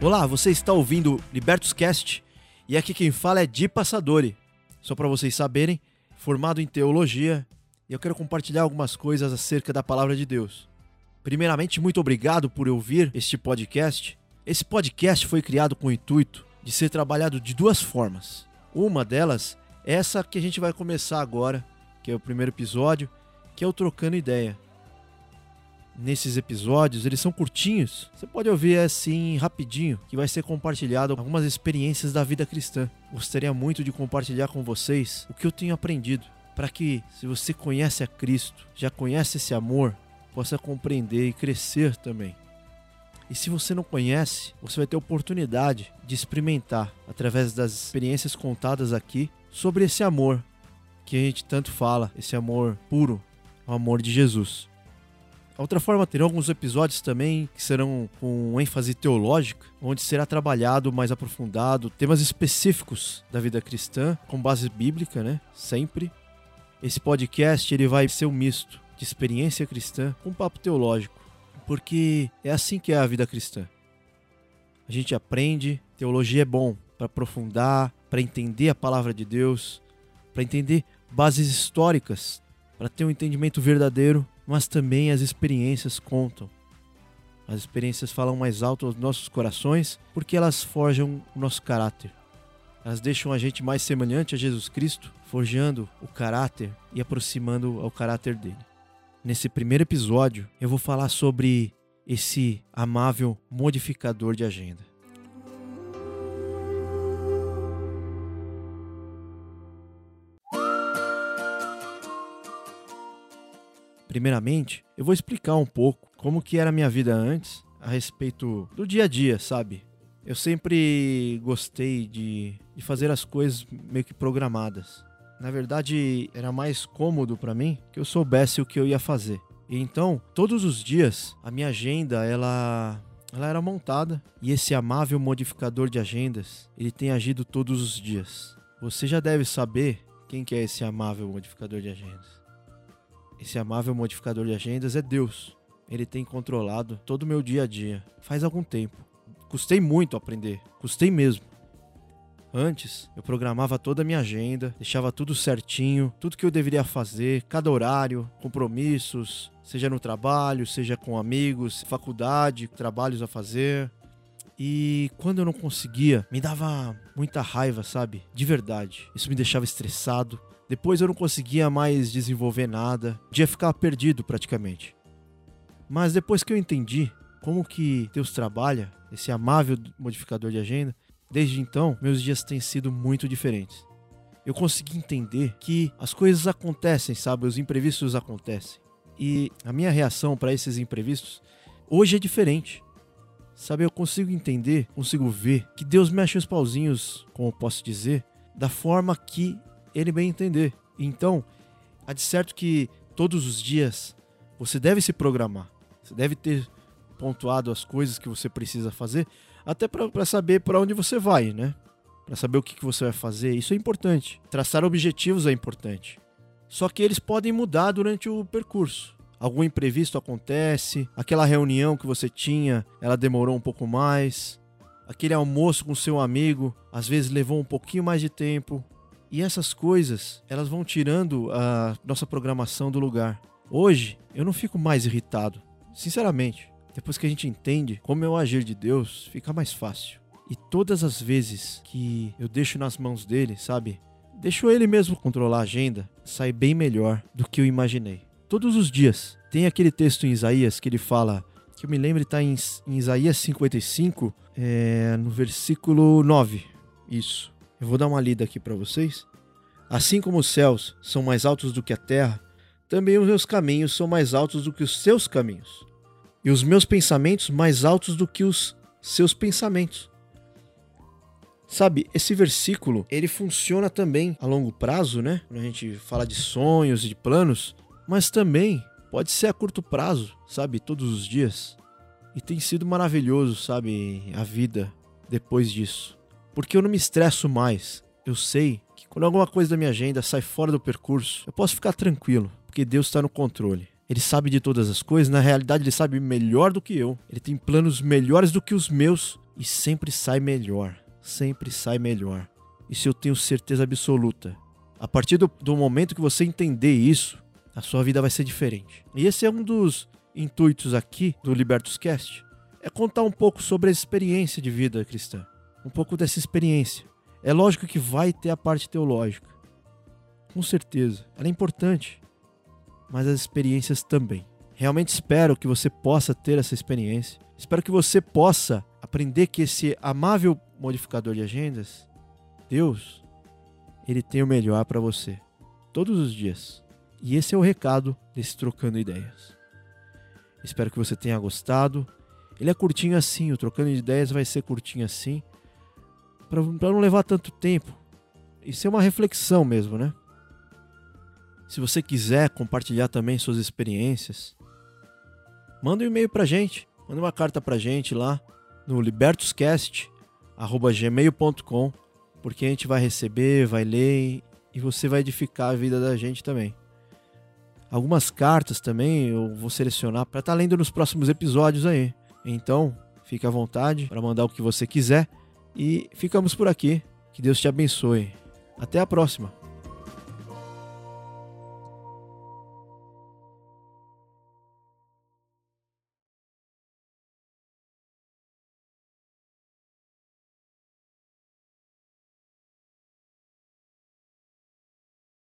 Olá, você está ouvindo Libertos Cast e aqui quem fala é Di Passadori. Só para vocês saberem, formado em teologia, e eu quero compartilhar algumas coisas acerca da palavra de Deus. Primeiramente, muito obrigado por ouvir este podcast. Esse podcast foi criado com o intuito de ser trabalhado de duas formas. Uma delas é essa que a gente vai começar agora, que é o primeiro episódio, que é o Trocando Ideia nesses episódios, eles são curtinhos. Você pode ouvir assim rapidinho, que vai ser compartilhado algumas experiências da vida cristã. Gostaria muito de compartilhar com vocês o que eu tenho aprendido, para que se você conhece a Cristo, já conhece esse amor, possa compreender e crescer também. E se você não conhece, você vai ter oportunidade de experimentar através das experiências contadas aqui sobre esse amor que a gente tanto fala, esse amor puro, o amor de Jesus. Outra forma, terão alguns episódios também que serão com ênfase teológica, onde será trabalhado mais aprofundado temas específicos da vida cristã, com base bíblica, né? Sempre. Esse podcast ele vai ser um misto de experiência cristã com papo teológico, porque é assim que é a vida cristã. A gente aprende, teologia é bom para aprofundar, para entender a palavra de Deus, para entender bases históricas, para ter um entendimento verdadeiro mas também as experiências contam. As experiências falam mais alto aos nossos corações porque elas forjam o nosso caráter. Elas deixam a gente mais semelhante a Jesus Cristo, forjando o caráter e aproximando ao caráter dele. Nesse primeiro episódio, eu vou falar sobre esse amável modificador de agenda. Primeiramente, eu vou explicar um pouco como que era a minha vida antes a respeito do dia a dia, sabe? Eu sempre gostei de, de fazer as coisas meio que programadas. Na verdade, era mais cômodo para mim que eu soubesse o que eu ia fazer. E então, todos os dias, a minha agenda, ela ela era montada e esse amável modificador de agendas, ele tem agido todos os dias. Você já deve saber quem que é esse amável modificador de agendas. Esse amável modificador de agendas é Deus. Ele tem controlado todo o meu dia a dia faz algum tempo. Custei muito aprender, custei mesmo. Antes, eu programava toda a minha agenda, deixava tudo certinho, tudo que eu deveria fazer, cada horário, compromissos, seja no trabalho, seja com amigos, faculdade, trabalhos a fazer. E quando eu não conseguia, me dava muita raiva, sabe? De verdade. Isso me deixava estressado, depois eu não conseguia mais desenvolver nada, ia ficar perdido praticamente. Mas depois que eu entendi como que Deus trabalha, esse amável modificador de agenda, desde então meus dias têm sido muito diferentes. Eu consegui entender que as coisas acontecem, sabe? Os imprevistos acontecem. E a minha reação para esses imprevistos hoje é diferente. Sabe, eu consigo entender, consigo ver que Deus mexe os pauzinhos, como eu posso dizer, da forma que ele bem entender. Então, há de certo que todos os dias você deve se programar. Você deve ter pontuado as coisas que você precisa fazer, até para saber para onde você vai, né? Para saber o que, que você vai fazer. Isso é importante. Traçar objetivos é importante. Só que eles podem mudar durante o percurso. Algum imprevisto acontece, aquela reunião que você tinha, ela demorou um pouco mais, aquele almoço com seu amigo às vezes levou um pouquinho mais de tempo, e essas coisas, elas vão tirando a nossa programação do lugar. Hoje, eu não fico mais irritado. Sinceramente, depois que a gente entende como é o agir de Deus, fica mais fácil. E todas as vezes que eu deixo nas mãos dele, sabe? Deixo ele mesmo controlar a agenda, sai bem melhor do que eu imaginei. Todos os dias. Tem aquele texto em Isaías que ele fala, que eu me lembro, está em, em Isaías 55, é, no versículo 9. Isso. Eu vou dar uma lida aqui para vocês. Assim como os céus são mais altos do que a terra, também os meus caminhos são mais altos do que os seus caminhos, e os meus pensamentos mais altos do que os seus pensamentos. Sabe, esse versículo, ele funciona também a longo prazo, né? Quando a gente fala de sonhos e de planos, mas também pode ser a curto prazo, sabe? Todos os dias. E tem sido maravilhoso, sabe? A vida depois disso. Porque eu não me estresso mais. Eu sei que quando alguma coisa da minha agenda sai fora do percurso, eu posso ficar tranquilo, porque Deus está no controle. Ele sabe de todas as coisas, na realidade ele sabe melhor do que eu. Ele tem planos melhores do que os meus e sempre sai melhor. Sempre sai melhor. Isso eu tenho certeza absoluta. A partir do, do momento que você entender isso, a sua vida vai ser diferente. E esse é um dos intuitos aqui do Libertus Cast. É contar um pouco sobre a experiência de vida cristã. Um pouco dessa experiência. É lógico que vai ter a parte teológica. Com certeza. Ela é importante mas as experiências também. Realmente espero que você possa ter essa experiência. Espero que você possa aprender que esse amável modificador de agendas, Deus, ele tem o melhor para você todos os dias. E esse é o recado desse trocando ideias. Espero que você tenha gostado. Ele é curtinho assim, o trocando ideias vai ser curtinho assim, para não levar tanto tempo. Isso é uma reflexão mesmo, né? Se você quiser compartilhar também suas experiências, manda um e-mail pra gente, manda uma carta pra gente lá no libertuscast@gmail.com, porque a gente vai receber, vai ler e você vai edificar a vida da gente também. Algumas cartas também eu vou selecionar para estar tá lendo nos próximos episódios aí. Então, fique à vontade para mandar o que você quiser e ficamos por aqui. Que Deus te abençoe. Até a próxima.